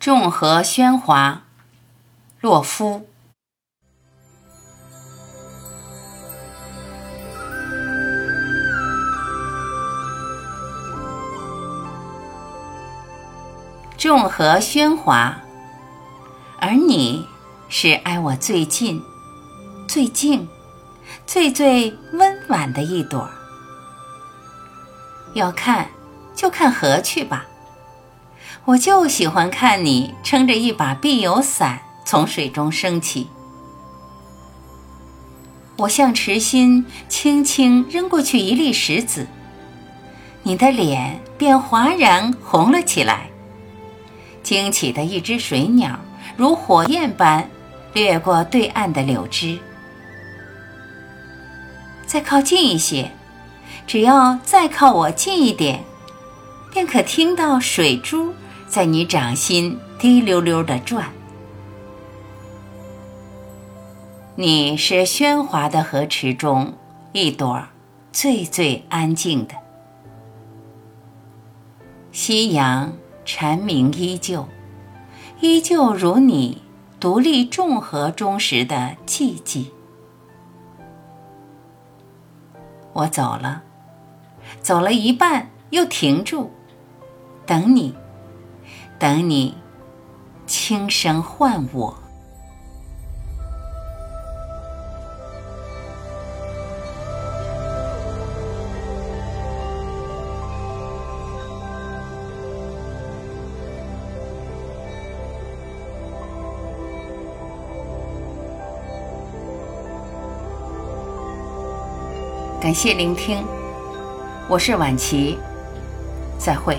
众河喧哗，洛夫。众河喧哗，而你是挨我最近、最静、最最温婉的一朵。要看，就看河去吧。我就喜欢看你撑着一把碧油伞从水中升起。我向池心轻轻扔过去一粒石子，你的脸便哗然红了起来。惊起的一只水鸟如火焰般掠过对岸的柳枝。再靠近一些，只要再靠我近一点，便可听到水珠。在你掌心滴溜溜的转，你是喧哗的河池中一朵最最安静的。夕阳蝉鸣依旧，依旧如你独立众河中时的寂寂。我走了，走了一半又停住，等你。等你，轻声唤我。感谢聆听，我是晚琪，再会。